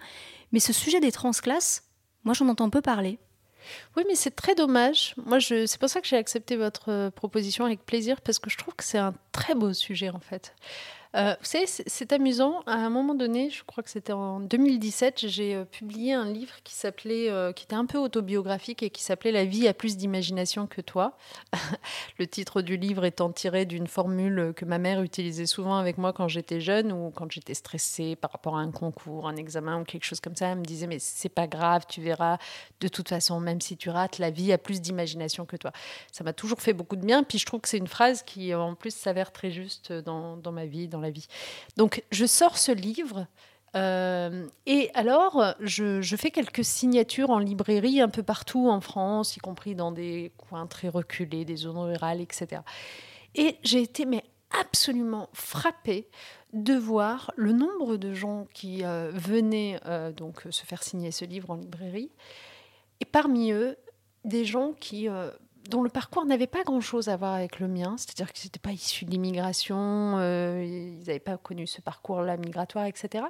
Mais ce sujet des transclasses, moi j'en entends peu parler. Oui, mais c'est très dommage. Moi, c'est pour ça que j'ai accepté votre euh, proposition avec plaisir, parce que je trouve que c'est un très beau sujet, en fait. Euh, vous savez, c'est amusant. À un moment donné, je crois que c'était en 2017, j'ai euh, publié un livre qui s'appelait, euh, qui était un peu autobiographique et qui s'appelait La vie a plus d'imagination que toi. le titre du livre étant tiré d'une formule que ma mère utilisait souvent avec moi quand j'étais jeune ou quand j'étais stressée par rapport à un concours, un examen ou quelque chose comme ça. Elle me disait mais c'est pas grave, tu verras. De toute façon, même si tu rates, la vie a plus d'imagination que toi. Ça m'a toujours fait beaucoup de bien. Puis je trouve que c'est une phrase qui en plus s'avère très juste dans, dans ma vie, la vie. Donc je sors ce livre. Euh, et alors, je, fais quelques signatures en librairie un peu partout en France, y compris dans des coins très reculés, des zones rurales, etc. Et j'ai été mais absolument frappée de voir le nombre de gens qui euh, venaient euh, donc se faire signer ce livre en librairie, et parmi eux des gens qui dont le parcours n'avait pas grand-chose à voir avec le mien, c'est-à-dire qu'ils n'étaient pas issus de l'immigration, euh, ils n'avaient pas connu ce parcours-là migratoire, etc.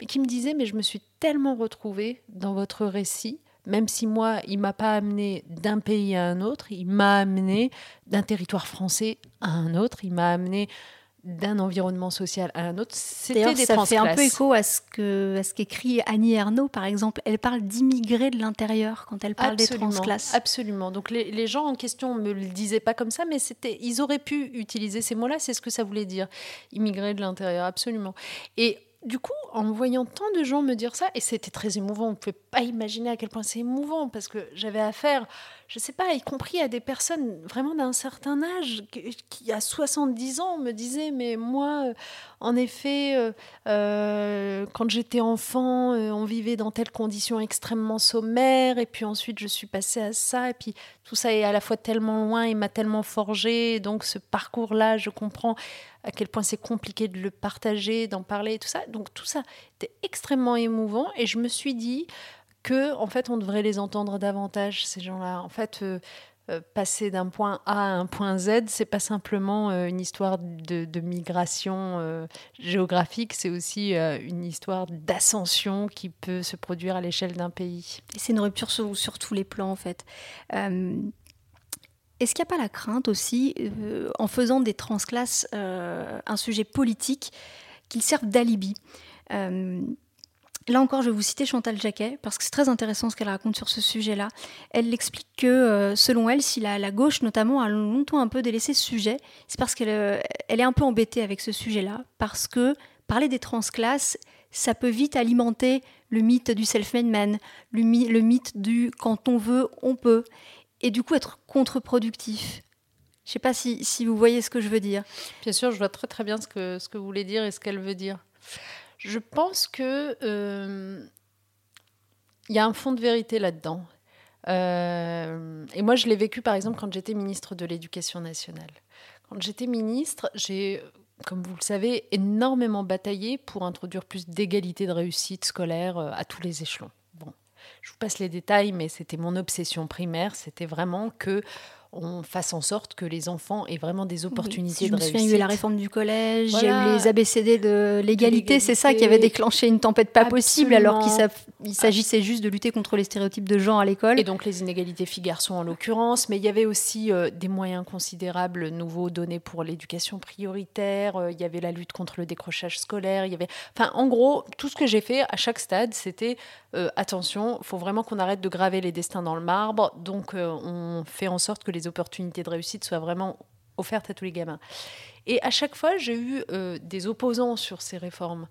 Mais qui me disaient, mais je me suis tellement retrouvée dans votre récit, même si moi, il m'a pas amené d'un pays à un autre, il m'a amené d'un territoire français à un autre, il m'a amené d'un environnement social à un autre. C'était des ça fait un peu écho à ce que à ce qu'écrit Annie Ernaux, par exemple. Elle parle d'immigrés de l'intérieur quand elle parle des transclasses. Absolument. Donc les, les, gens en question me le disaient pas comme ça, mais c'était ils auraient pu utiliser ces mots-là. C'est ce que ça voulait dire, immigrés de l'intérieur. Absolument. Et du coup, en voyant tant de gens me dire ça, et c'était très émouvant, on ne pouvait pas imaginer à quel point c'est émouvant, parce que j'avais affaire, je ne sais pas, y compris à des personnes vraiment d'un certain âge, qui, à 70 ans me disaient, mais moi, euh, en effet, euh, euh, quand j'étais enfant, on vivait dans telles conditions extrêmement sommaires, et puis ensuite je suis passée à ça, et puis tout ça est à la fois tellement loin et m'a tellement forgé, donc ce parcours-là, je comprends à quel point c'est compliqué de le partager, d'en parler, tout ça. Donc tout ça était extrêmement émouvant et je me suis dit que en fait on devrait les entendre davantage ces gens-là. En fait, euh, euh, passer d'un point A à un point Z, c'est pas simplement euh, une histoire de, migration géographique, c'est aussi une histoire d'ascension qui peut se produire à l'échelle d'un pays. Et c'est une rupture sur, tous les plans en fait. Est-ce qu'il n'y a pas la crainte aussi, euh, en faisant des transclasses euh, un sujet politique, qu'ils servent d'alibi? Euh, Là encore, je vais vous citer Chantal Jacquet, parce que c'est très intéressant ce qu'elle raconte sur ce sujet-là. Elle explique que, selon elle, si la, gauche, notamment, a longtemps un peu délaissé ce sujet, c'est parce qu'elle elle est un peu embêtée avec ce sujet-là, parce que parler des transclasses, ça peut vite alimenter le mythe du self-made man, le mythe du quand on veut, on peut et du coup être contre-productif. Je ne sais pas si, vous voyez ce que je veux dire. Bien sûr, je vois très très bien ce que, vous voulez dire et ce qu'elle veut dire. Je pense que euh, il y a un fond de vérité là-dedans. Euh, et moi, je l'ai vécu par exemple quand j'étais ministre de l'Éducation nationale. Quand j'étais ministre, j'ai, comme vous le savez, énormément bataillé pour introduire plus d'égalité de réussite scolaire euh, à tous les échelons. Je vous passe les détails, mais c'était mon obsession primaire, c'était vraiment que on fasse en sorte que les enfants aient vraiment des opportunités de réussite. il y a eu la réforme du collège, il y a eu les ABCD de l'égalité, c'est ça qui avait déclenché une tempête pas possible alors qu'il s'agissait juste de lutter contre les stéréotypes de genre à l'école. Et donc les inégalités filles-garçons en l'occurrence, mais il y avait aussi euh, des moyens considérables nouveaux donnés pour l'éducation prioritaire, euh, il y avait la lutte contre le décrochage scolaire, il y avait... Enfin, en gros, tout ce que j'ai fait à chaque stade, c'était euh, attention, il faut vraiment qu'on arrête de graver les destins dans le marbre, donc on fait en sorte que les opportunités de réussite soient vraiment offertes à tous les gamins. Et à chaque fois, j'ai eu euh, des opposants sur ces réformes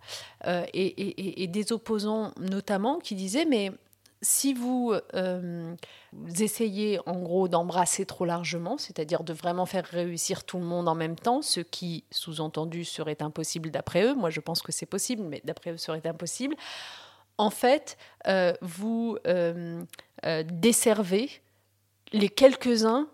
euh, et, des opposants notamment qui disaient mais si vous, euh, essayez en gros d'embrasser trop largement, c'est-à-dire de vraiment faire réussir tout le monde en même temps, ce qui sous-entendu serait impossible d'après eux, moi je pense que c'est possible, mais d'après eux serait impossible, en fait, vous desservez les quelques-uns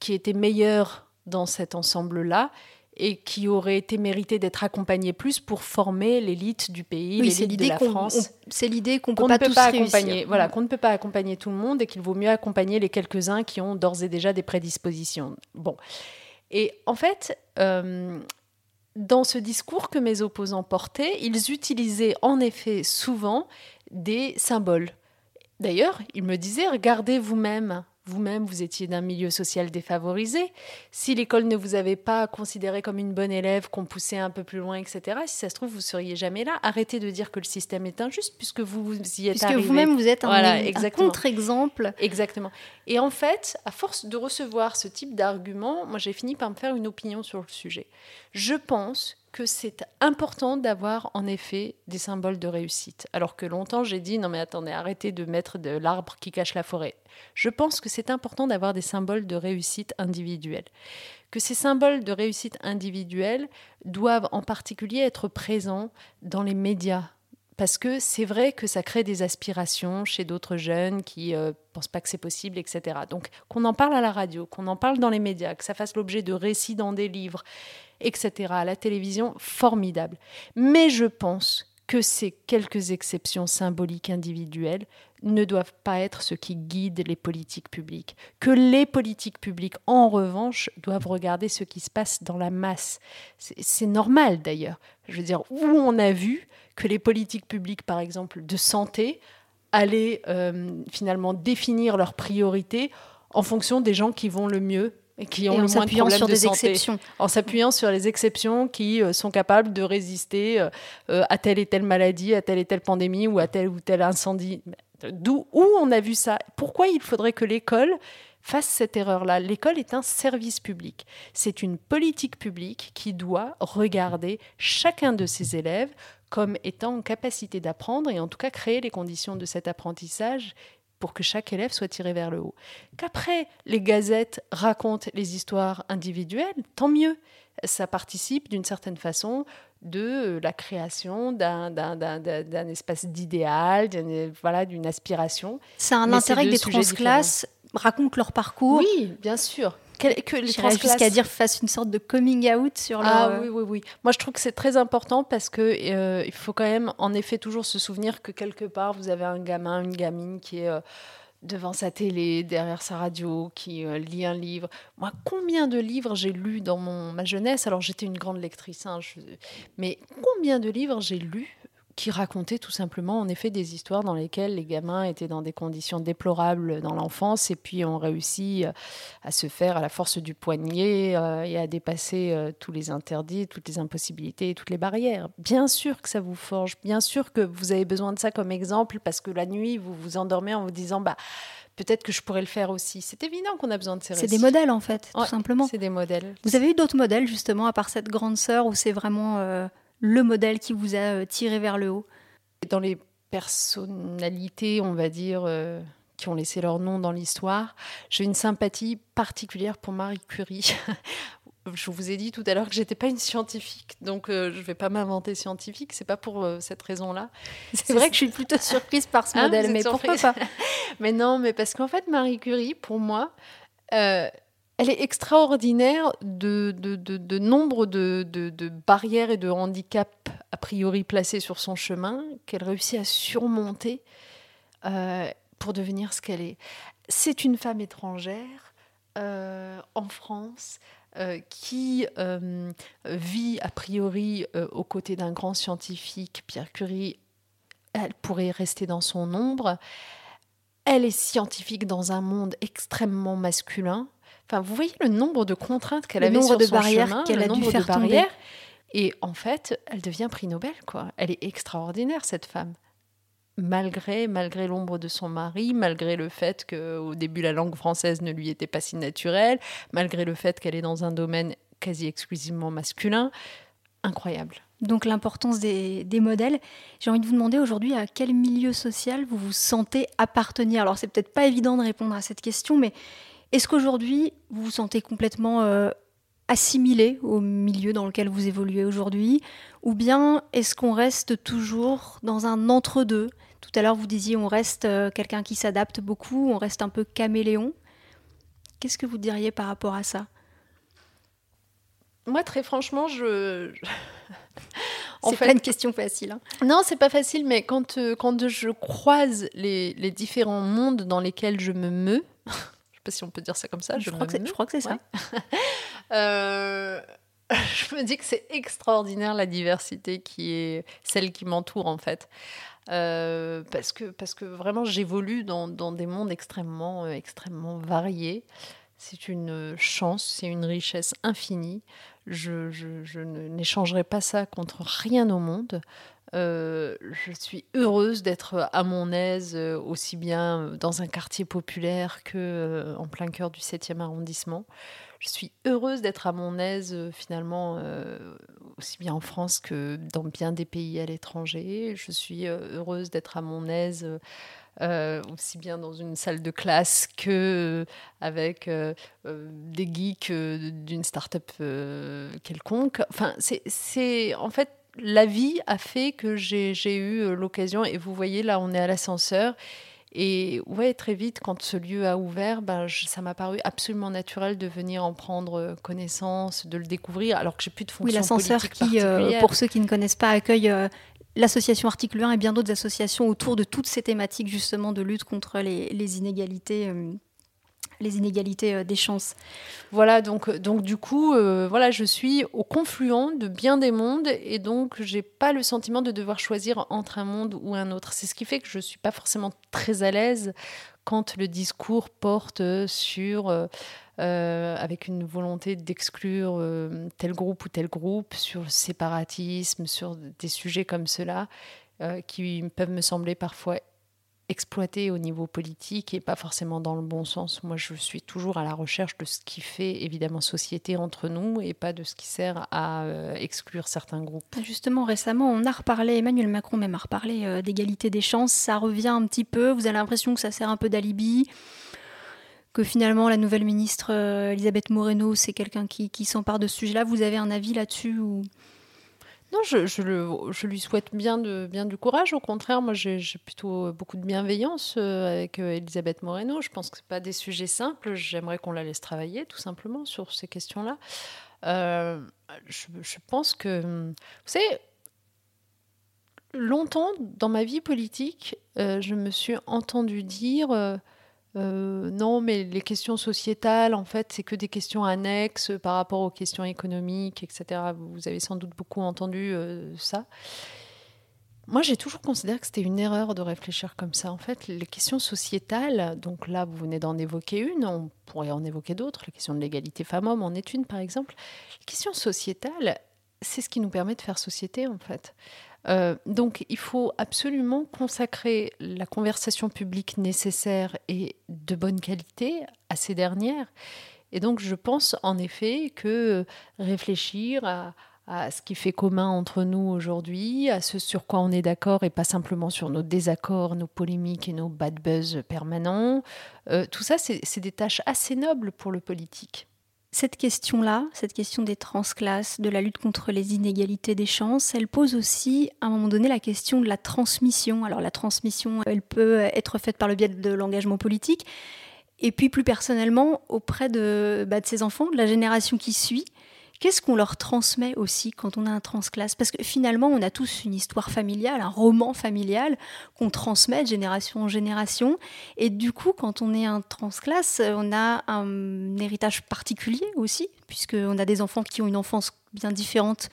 qui étaient meilleurs dans cet ensemble-là et qui auraient été mérités d'être accompagnés plus pour former l'élite du pays, l'élite de la France. C'est l'idée qu'on ne peut pas, accompagner, voilà, qu'on ne peut pas accompagner tout le monde et qu'il vaut mieux accompagner les quelques-uns qui ont d'ores et déjà des prédispositions. Bon, et en fait, euh, dans ce discours que mes opposants portaient, ils utilisaient en effet souvent des symboles. D'ailleurs, ils me disaient, regardez vous-même vous-même, vous étiez d'un milieu social défavorisé, si l'école ne vous avait pas considéré comme une bonne élève, qu'on poussait un peu plus loin, etc., si ça se trouve, vous seriez jamais là. Arrêtez de dire que le système est injuste, puisque vous, vous y êtes puisque vous-même, vous êtes un, contre-exemple. Exactement. Et en fait, à force de recevoir ce type d'arguments, moi, j'ai fini par me faire une opinion sur le sujet. Je pense que c'est important d'avoir en effet des symboles de réussite. Alors que longtemps j'ai dit non mais attendez, arrêtez de mettre de l'arbre qui cache la forêt. Je pense que c'est important d'avoir des symboles de réussite individuelle. Que ces symboles de réussite individuelle doivent en particulier être présents dans les médias. Parce que c'est vrai que ça crée des aspirations chez d'autres jeunes qui ne euh, pensent pas que c'est possible, etc. Donc qu'on en parle à la radio, qu'on en parle dans les médias, que ça fasse l'objet de récits dans des livres, etc. À la télévision, formidable. Mais je pense que ces quelques exceptions symboliques individuelles ne doivent pas être ce qui guide les politiques publiques. Que les politiques publiques, en revanche, doivent regarder ce qui se passe dans la masse. C'est normal d'ailleurs. Je veux dire, où on a vu que les politiques publiques, par exemple, de santé, allaient euh, finalement définir leurs priorités en fonction des gens qui vont le mieux et qui ont le moins de problèmes sur des exceptions. En s'appuyant sur les exceptions qui euh, sont capables de résister euh, euh, à telle et telle maladie, à telle et telle pandémie ou à tel ou tel incendie. D'où où on a vu ça Pourquoi il faudrait que l'école fasse cette erreur-là? L'école est un service public. C'est une politique publique qui doit regarder chacun de ses élèves comme étant en capacité d'apprendre et en tout cas créer les conditions de cet apprentissage pour que chaque élève soit tiré vers le haut. Qu'après, les gazettes racontent les histoires individuelles, tant mieux. Ça participe d'une certaine façon de la création d'un espace d'idéal, voilà, d'une aspiration. C'est un intérêt que des transclasses racontent leur parcours. Oui, bien sûr jusqu'à dire fasse une sorte de coming out sur leur... Ah oui, oui, oui. Moi, je trouve que c'est très important parce que euh, il faut quand même, en effet, toujours se souvenir que quelque part, vous avez un gamin, une gamine qui est... Euh, devant sa télé, derrière sa radio, qui euh, lit un livre. Moi, combien de livres j'ai lus dans mon, ma jeunesse? Alors, j'étais une grande lectrice, hein, mais combien de livres j'ai lus qui racontait tout simplement en effet des histoires dans lesquelles les gamins étaient dans des conditions déplorables dans l'enfance et puis ont réussi euh, à se faire à la force du poignet euh, et à dépasser euh, tous les interdits, toutes les impossibilités, toutes les barrières. Bien sûr que ça vous forge, bien sûr que vous avez besoin de ça comme exemple parce que la nuit vous vous endormez en vous disant bah peut-être que je pourrais le faire aussi. C'est évident qu'on a besoin de ces C'est des modèles en fait, tout simplement. C'est des modèles. Vous avez eu d'autres modèles justement à part cette grande sœur où c'est vraiment le modèle qui vous a euh, tiré vers le haut? Dans les personnalités, on va dire, euh, qui ont laissé leur nom dans l'histoire, j'ai une sympathie particulière pour Marie Curie. je vous ai dit tout à l'heure que j'étais pas une scientifique, donc euh, je vais pas m'inventer scientifique. C'est pas pour cette raison-là. C'est vrai que je suis plutôt surprise par ce ah, modèle, mais pourquoi pas? Mais non, mais parce qu'en fait, Marie Curie, pour moi, elle est extraordinaire de, nombre de, barrières et de handicaps a priori placés sur son chemin qu'elle réussit à surmonter pour devenir ce qu'elle est. C'est une femme étrangère en France. qui vit a priori aux côtés d'un grand scientifique, Pierre Curie, elle pourrait rester dans son ombre. Elle est scientifique dans un monde extrêmement masculin. Enfin, vous voyez le nombre de contraintes qu'elle avait sur de son barrières qu'elle a dû faire tomber. Et en fait, elle devient prix Nobel, quoi. Elle est extraordinaire, cette femme. Malgré, malgré l'ombre de son mari, malgré le fait qu'au début la langue française ne lui était pas si naturelle, malgré le fait qu'elle est dans un domaine quasi exclusivement masculin, incroyable. Donc l'importance des, modèles. J'ai envie de vous demander aujourd'hui à quel milieu social vous vous sentez appartenir? Alors c'est peut-être pas évident de répondre à cette question, mais est-ce qu'aujourd'hui vous vous sentez complètement euh, assimilé au milieu dans lequel vous évoluez aujourd'hui, ou bien est-ce qu'on reste toujours dans un entre-deux? Tout à l'heure vous disiez on reste euh, quelqu'un qui s'adapte beaucoup, on reste un peu caméléon. Qu'est-ce que vous diriez par rapport à ça? Moi très franchement je... c'est fait, pas une question facile. Hein. Non, c'est pas facile, mais quand, euh, quand je croise les, les, différents mondes dans lesquels je me meus, pas si on peut dire ça comme ça, je, crois, que je crois que c'est ça. Euh, je me dis que c'est extraordinaire la diversité qui est celle qui m'entoure en fait. Euh, parce, que, parce que vraiment j'évolue dans, dans, des mondes extrêmement, extrêmement variés. C'est une chance, c'est une richesse infinie je, n'échangerai pas ça contre rien au monde. Euh, je suis heureuse d'être à mon aise euh, aussi bien dans un quartier populaire que euh, en plein cœur du 7e arrondissement. Je suis heureuse d'être à mon aise finalement aussi bien en France que dans bien des pays à l'étranger. Je suis heureuse d'être à mon aise aussi bien dans une salle de classe que avec des geeks d'une start-up quelconque. Enfin, c'est en fait la vie a fait que j'ai eu l'occasion, et vous voyez là, on est à l'ascenseur. Et ouais, très vite, quand ce lieu a ouvert, ben, ça m'a paru absolument naturel de venir en prendre connaissance, de le découvrir, alors que j'ai plus de fonction oui, l'ascenseur qui, pour ceux qui ne connaissent pas, accueille l'association Article 1 et bien d'autres associations autour de toutes ces thématiques justement de lutte contre les, inégalités. Euh, les inégalités euh, des chances. Voilà, donc, donc du coup, euh, voilà, je suis au confluent de bien des mondes et donc j'ai pas le sentiment de devoir choisir entre un monde ou un autre. C'est ce qui fait que je suis pas forcément très à l'aise quand le discours porte sur euh, avec une volonté d'exclure euh, tel groupe ou tel groupe, sur le séparatisme, sur des sujets comme cela, euh, qui peuvent me sembler parfois exploités au niveau politique et pas forcément dans le bon sens. Moi, je suis toujours à la recherche de ce qui fait évidemment société entre nous et pas de ce qui sert à exclure certains groupes. Justement, récemment, on a reparlé, Emmanuel Macron même a reparlé d'égalité des chances. Ça revient un petit peu. Vous avez l'impression que ça sert un peu d'alibi que finalement la nouvelle ministre euh, Elisabeth Moreno, c'est quelqu'un qui, s'empare de ce sujet-là. Vous avez un avis là-dessus ou... Non, je, lui souhaite bien, du courage. Au contraire, moi, j'ai plutôt beaucoup de bienveillance euh, avec euh, Elisabeth Moreno. Je pense que ce pas des sujets simples. J'aimerais qu'on la laisse travailler, tout simplement, sur ces questions-là. je, pense que, vous savez, longtemps dans ma vie politique, je me suis entendue dire euh, non, mais les questions sociétales, en fait, c'est que des questions annexes par rapport aux questions économiques, etc. Vous avez sans doute beaucoup entendu euh, ça. Moi, j'ai toujours considéré que c'était une erreur de réfléchir comme ça. En fait, les questions sociétales, donc là, vous venez d'en évoquer une, on pourrait en évoquer d'autres. La question de l'égalité femmes-hommes en est une, par exemple. Les questions sociétales, c'est ce qui nous permet de faire société, en fait. Euh, donc il faut absolument consacrer la conversation publique nécessaire et de bonne qualité à ces dernières. Et donc je pense en effet que réfléchir à, ce qui fait commun entre nous aujourd'hui, à ce sur quoi on est d'accord et pas simplement sur nos désaccords, nos polémiques et nos bad buzz permanents, euh, tout ça c'est des tâches assez nobles pour le politique. Cette question-là, cette question des transclasses, de la lutte contre les inégalités des chances, elle pose aussi à un moment donné la question de la transmission. Alors la transmission, elle peut être faite par le biais de l'engagement politique, et puis plus personnellement auprès de, bah, de ces enfants, de la génération qui suit, Qu'est-ce qu'on leur transmet aussi quand on a un transclasse? Parce que finalement, on a tous une histoire familiale, un roman familial qu'on transmet de génération en génération. Et du coup, quand on est un transclasse, on a un héritage particulier aussi, puisqu'on a des enfants qui ont une enfance bien différente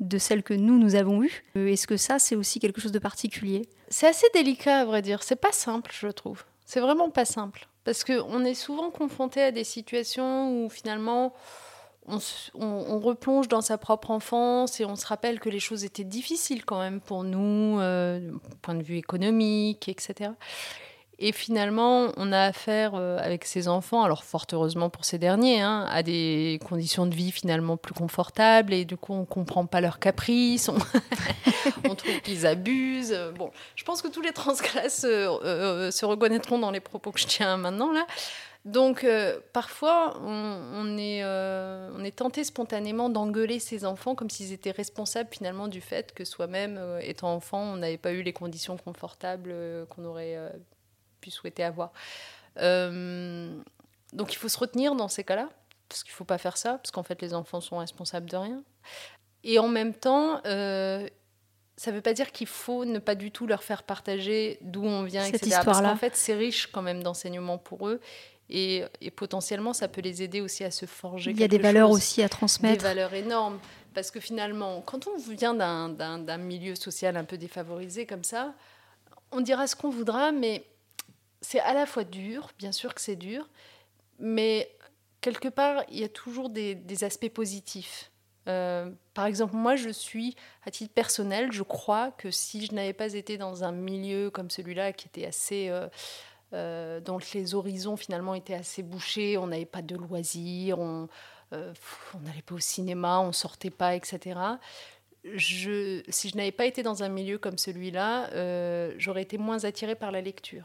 de celle que nous, nous avons eue. Est-ce que ça, c'est aussi quelque chose de particulier? C'est assez délicat, à vrai dire. C'est pas simple, je trouve. C'est vraiment pas simple. Parce qu'on est souvent confronté à des situations où finalement on, replonge dans sa propre enfance et on se rappelle que les choses étaient difficiles quand même pour nous, euh, point de vue économique, etc. Et finalement, on a affaire euh, avec ces enfants, alors fort heureusement pour ces derniers, hein, à des conditions de vie finalement plus confortables et du coup on comprend pas leurs caprices, on, trouve qu'ils abusent. Bon, je pense que tous les transclasses euh, se reconnaîtront dans les propos que je tiens maintenant là. Donc euh, parfois, on, est, euh, on, est, tenté spontanément d'engueuler ses enfants comme s'ils étaient responsables finalement du fait que soi-même, euh, étant enfant, on n'avait pas eu les conditions confortables qu'on aurait pu souhaiter avoir. donc il faut se retenir dans ces cas-là, parce qu'il ne faut pas faire ça, parce qu'en fait les enfants sont responsables de rien. Et en même temps, ça ne veut pas dire qu'il faut ne pas du tout leur faire partager d'où on vient, Cette etc. Parce qu'en fait, c'est riche quand même d'enseignements pour eux. Et, potentiellement, ça peut les aider aussi à se forger. Il y a des valeurs aussi à transmettre. Des valeurs énormes. Parce que finalement, quand on vient d'un milieu social un peu défavorisé comme ça, on dira ce qu'on voudra, mais c'est à la fois dur, bien sûr que c'est dur, mais quelque part, il y a toujours des, aspects positifs. Euh, par exemple, moi, je suis, à titre personnel, je crois que si je n'avais pas été dans un milieu comme celui-là, qui était assez euh, euh, dont les horizons finalement étaient assez bouchés, on n'avait pas de loisirs, on euh, n'allait pas au cinéma, on sortait pas, etc. Si je n'avais pas été dans un milieu comme celui-là, euh, j'aurais été moins attirée par la lecture.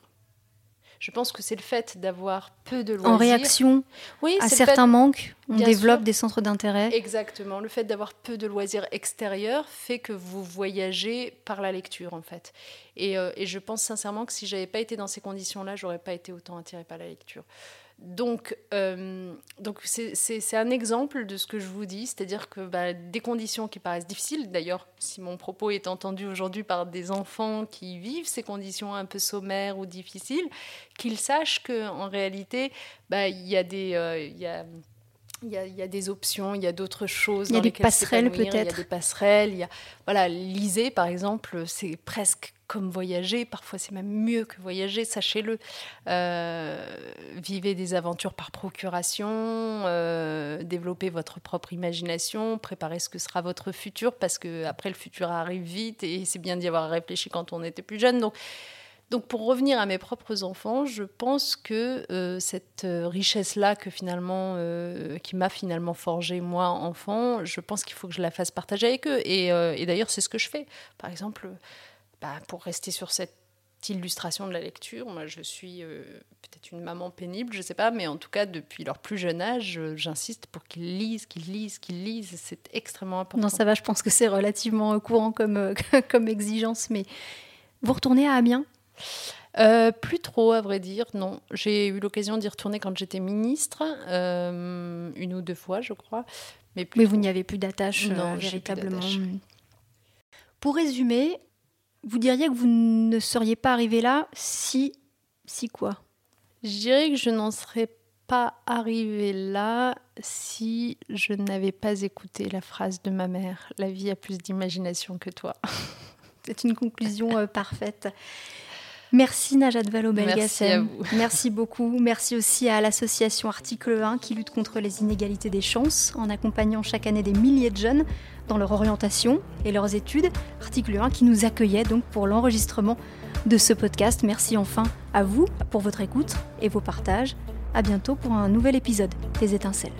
Je pense que c'est le fait d'avoir peu de loisirs. En réaction oui, à certains manques, on développe des centres d'intérêt. Exactement. Le fait d'avoir peu de loisirs extérieurs fait que vous voyagez par la lecture, en fait. Et, euh, et je pense sincèrement que si j'avais pas été dans ces conditions-là, j'aurais pas été autant attirée par la lecture. Donc, euh, donc c'est un exemple de ce que je vous dis, c'est-à-dire que bah, des conditions qui paraissent difficiles, d'ailleurs, si mon propos est entendu aujourd'hui par des enfants qui vivent ces conditions un peu sommaires ou difficiles, qu'ils sachent qu'en réalité, bah, il y a des... Euh, y a, il y, a, il y, a, des options, il y a d'autres choses. Il y a des passerelles peut-être. Il y a des passerelles. Il y a, voilà, lisez par exemple, c'est presque comme voyager, parfois c'est même mieux que voyager, sachez-le. Euh, vivez des aventures par procuration, euh, développez votre propre imagination, préparez ce que sera votre futur, parce que après le futur arrive vite et c'est bien d'y avoir réfléchi quand on était plus jeune. Donc, donc pour revenir à mes propres enfants, je pense que euh, cette richesse-là que finalement, qui m'a finalement forgé moi enfant, je pense qu'il faut que je la fasse partager avec eux. Et, d'ailleurs, c'est ce que je fais. Par exemple, bah, pour rester sur cette illustration de la lecture, moi je suis euh, peut-être une maman pénible, je ne sais pas, mais en tout cas depuis leur plus jeune âge, j'insiste pour qu'ils lisent, qu'ils lisent, qu'ils lisent, c'est extrêmement important. Non, ça va, je pense que c'est relativement courant euh, comme exigence, mais vous retournez à Amiens? Euh, plus trop, à vrai dire, non. J'ai eu l'occasion d'y retourner quand j'étais ministre, une ou deux fois, je crois. Mais, mais vous n'y avez plus d'attache véritablement. Pour résumer, vous diriez que vous ne seriez pas arrivé là si. Si quoi? Je dirais que je n'en serais pas arrivé là si je n'avais pas écouté la phrase de ma mère La vie a plus d'imagination que toi. C'est une conclusion euh, parfaite. Merci Najat Vallaud-Belgacem. Merci Merci beaucoup. Merci aussi à l'association Article 1 qui lutte contre les inégalités des chances en accompagnant chaque année des milliers de jeunes dans leur orientation et leurs études. Article 1 qui nous accueillait donc pour l'enregistrement de ce podcast. Merci enfin à vous pour votre écoute et vos partages. À bientôt pour un nouvel épisode des étincelles.